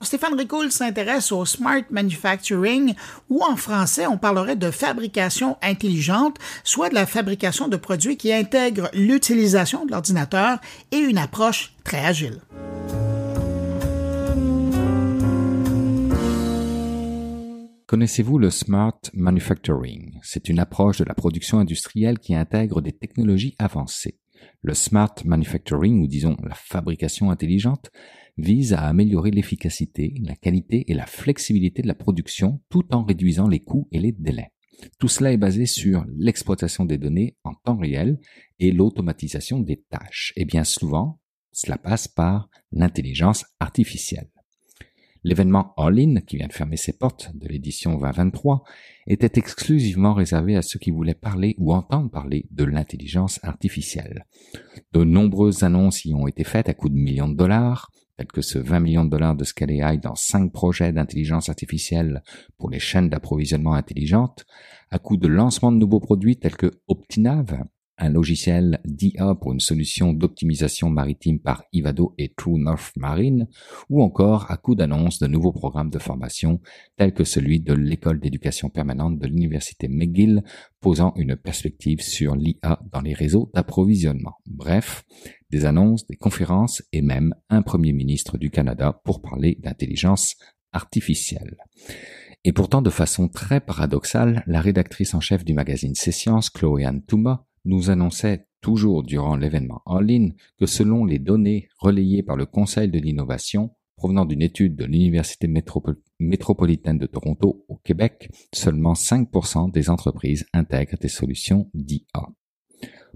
Stéphane Ricoul s'intéresse au smart manufacturing, ou en français, on parlerait de fabrication intelligente, soit de la fabrication de produits qui intègrent l'utilisation de l'ordinateur et une approche très agile. Connaissez-vous le smart manufacturing? C'est une approche de la production industrielle qui intègre des technologies avancées. Le smart manufacturing, ou disons la fabrication intelligente, vise à améliorer l'efficacité, la qualité et la flexibilité de la production tout en réduisant les coûts et les délais. Tout cela est basé sur l'exploitation des données en temps réel et l'automatisation des tâches. Et bien souvent, cela passe par l'intelligence artificielle. L'événement All In, qui vient de fermer ses portes de l'édition 2023, était exclusivement réservé à ceux qui voulaient parler ou entendre parler de l'intelligence artificielle. De nombreuses annonces y ont été faites à coût de millions de dollars, tels que ce 20 millions de dollars de Scale AI dans cinq projets d'intelligence artificielle pour les chaînes d'approvisionnement intelligentes, à coût de lancement de nouveaux produits tels que Optinav, un logiciel d'IA pour une solution d'optimisation maritime par Ivado et True North Marine, ou encore à coup d'annonce de nouveaux programmes de formation tels que celui de l'école d'éducation permanente de l'université McGill, posant une perspective sur l'IA dans les réseaux d'approvisionnement. Bref, des annonces, des conférences et même un premier ministre du Canada pour parler d'intelligence artificielle. Et pourtant, de façon très paradoxale, la rédactrice en chef du magazine C'est Sciences, Chloé Anne Touma, nous annonçait toujours durant l'événement en ligne que selon les données relayées par le Conseil de l'innovation provenant d'une étude de l'Université métropolitaine de Toronto au Québec, seulement 5% des entreprises intègrent des solutions d'IA.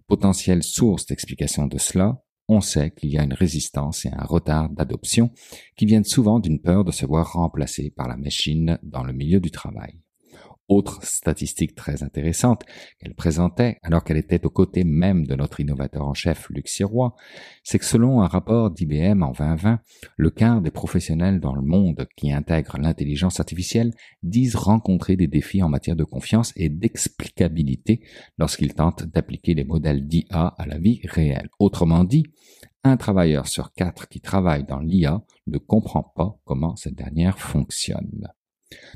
Potentielle source d'explication de cela, on sait qu'il y a une résistance et un retard d'adoption qui viennent souvent d'une peur de se voir remplacé par la machine dans le milieu du travail. Autre statistique très intéressante qu'elle présentait alors qu'elle était aux côtés même de notre innovateur en chef Luc Sirois, c'est que selon un rapport d'IBM en 2020, le quart des professionnels dans le monde qui intègrent l'intelligence artificielle disent rencontrer des défis en matière de confiance et d'explicabilité lorsqu'ils tentent d'appliquer les modèles d'IA à la vie réelle. Autrement dit, un travailleur sur quatre qui travaille dans l'IA ne comprend pas comment cette dernière fonctionne.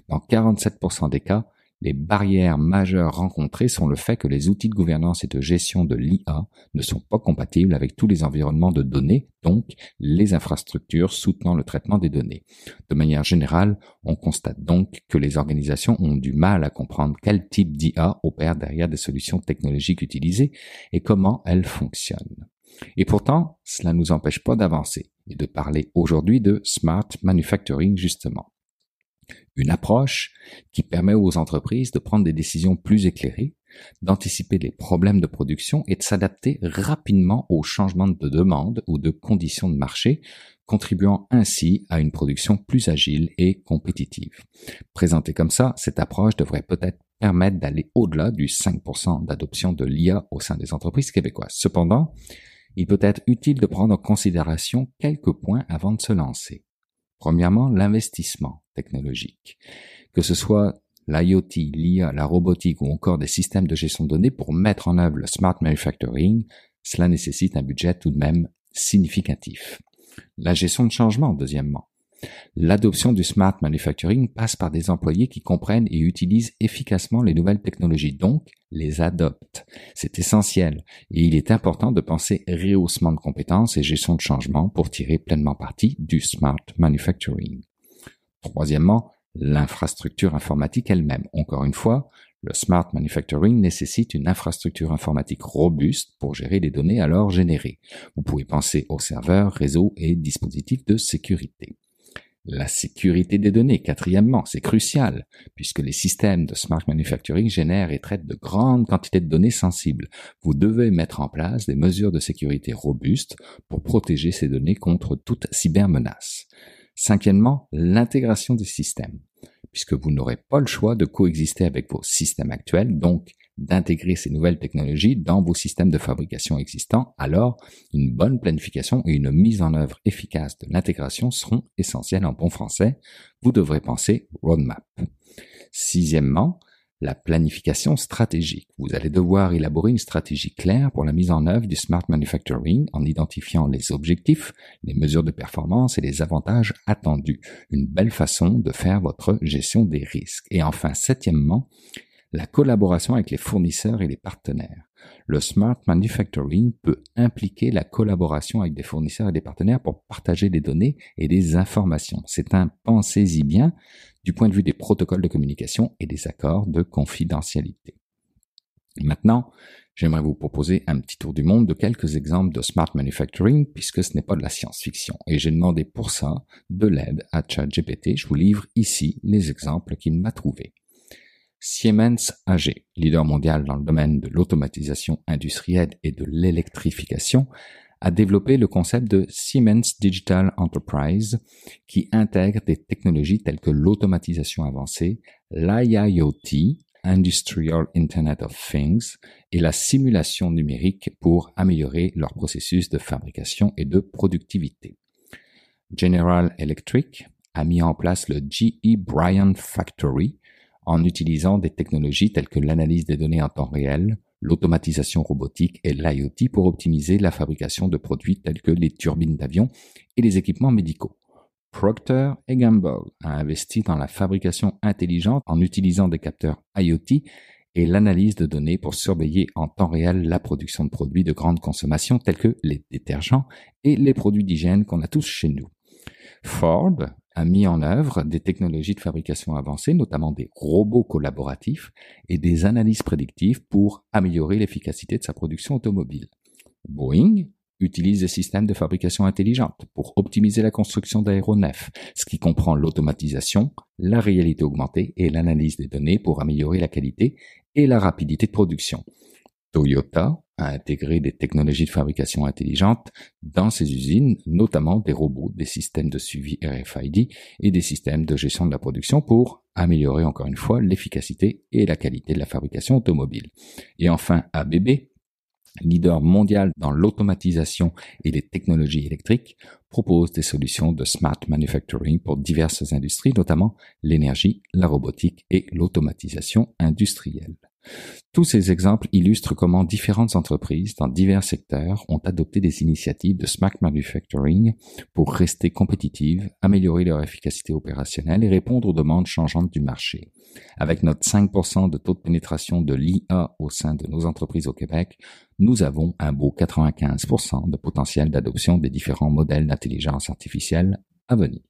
Dans 47% des cas, les barrières majeures rencontrées sont le fait que les outils de gouvernance et de gestion de l'IA ne sont pas compatibles avec tous les environnements de données, donc les infrastructures soutenant le traitement des données. De manière générale, on constate donc que les organisations ont du mal à comprendre quel type d'IA opère derrière des solutions technologiques utilisées et comment elles fonctionnent. Et pourtant, cela ne nous empêche pas d'avancer et de parler aujourd'hui de smart manufacturing justement une approche qui permet aux entreprises de prendre des décisions plus éclairées, d'anticiper les problèmes de production et de s'adapter rapidement aux changements de demande ou de conditions de marché, contribuant ainsi à une production plus agile et compétitive. Présentée comme ça, cette approche devrait peut-être permettre d'aller au-delà du 5% d'adoption de l'IA au sein des entreprises québécoises. Cependant, il peut être utile de prendre en considération quelques points avant de se lancer. Premièrement, l'investissement technologique. Que ce soit l'IoT, l'IA, la robotique ou encore des systèmes de gestion de données pour mettre en œuvre le smart manufacturing, cela nécessite un budget tout de même significatif. La gestion de changement, deuxièmement. L'adoption du smart manufacturing passe par des employés qui comprennent et utilisent efficacement les nouvelles technologies, donc les adoptent. C'est essentiel et il est important de penser rehaussement de compétences et gestion de changement pour tirer pleinement parti du smart manufacturing. Troisièmement, l'infrastructure informatique elle-même. Encore une fois, le smart manufacturing nécessite une infrastructure informatique robuste pour gérer les données alors générées. Vous pouvez penser aux serveurs, réseaux et dispositifs de sécurité. La sécurité des données, quatrièmement, c'est crucial, puisque les systèmes de smart manufacturing génèrent et traitent de grandes quantités de données sensibles. Vous devez mettre en place des mesures de sécurité robustes pour protéger ces données contre toute cybermenace. Cinquièmement, l'intégration des systèmes, puisque vous n'aurez pas le choix de coexister avec vos systèmes actuels, donc d'intégrer ces nouvelles technologies dans vos systèmes de fabrication existants, alors une bonne planification et une mise en œuvre efficace de l'intégration seront essentielles en bon français. Vous devrez penser roadmap. Sixièmement, la planification stratégique. Vous allez devoir élaborer une stratégie claire pour la mise en œuvre du smart manufacturing en identifiant les objectifs, les mesures de performance et les avantages attendus. Une belle façon de faire votre gestion des risques. Et enfin, septièmement, la collaboration avec les fournisseurs et les partenaires. Le smart manufacturing peut impliquer la collaboration avec des fournisseurs et des partenaires pour partager des données et des informations. C'est un pensez-y bien du point de vue des protocoles de communication et des accords de confidentialité. Maintenant, j'aimerais vous proposer un petit tour du monde de quelques exemples de smart manufacturing puisque ce n'est pas de la science-fiction et j'ai demandé pour ça de l'aide à ChatGPT. Je vous livre ici les exemples qu'il m'a trouvés. Siemens AG, leader mondial dans le domaine de l'automatisation industrielle et de l'électrification, a développé le concept de Siemens Digital Enterprise qui intègre des technologies telles que l'automatisation avancée, l'IIoT, Industrial Internet of Things, et la simulation numérique pour améliorer leur processus de fabrication et de productivité. General Electric a mis en place le GE Bryant Factory en utilisant des technologies telles que l'analyse des données en temps réel, l'automatisation robotique et l'IoT pour optimiser la fabrication de produits tels que les turbines d'avion et les équipements médicaux. Procter Gamble a investi dans la fabrication intelligente en utilisant des capteurs IoT et l'analyse de données pour surveiller en temps réel la production de produits de grande consommation tels que les détergents et les produits d'hygiène qu'on a tous chez nous. Ford a mis en œuvre des technologies de fabrication avancées, notamment des robots collaboratifs et des analyses prédictives pour améliorer l'efficacité de sa production automobile. Boeing utilise des systèmes de fabrication intelligente pour optimiser la construction d'aéronefs, ce qui comprend l'automatisation, la réalité augmentée et l'analyse des données pour améliorer la qualité et la rapidité de production. Toyota a intégré des technologies de fabrication intelligentes dans ses usines, notamment des robots, des systèmes de suivi RFID et des systèmes de gestion de la production pour améliorer encore une fois l'efficacité et la qualité de la fabrication automobile. Et enfin, ABB, leader mondial dans l'automatisation et les technologies électriques, propose des solutions de smart manufacturing pour diverses industries, notamment l'énergie, la robotique et l'automatisation industrielle. Tous ces exemples illustrent comment différentes entreprises dans divers secteurs ont adopté des initiatives de smart manufacturing pour rester compétitives, améliorer leur efficacité opérationnelle et répondre aux demandes changeantes du marché. Avec notre 5% de taux de pénétration de l'IA au sein de nos entreprises au Québec, nous avons un beau 95% de potentiel d'adoption des différents modèles d'intelligence artificielle à venir.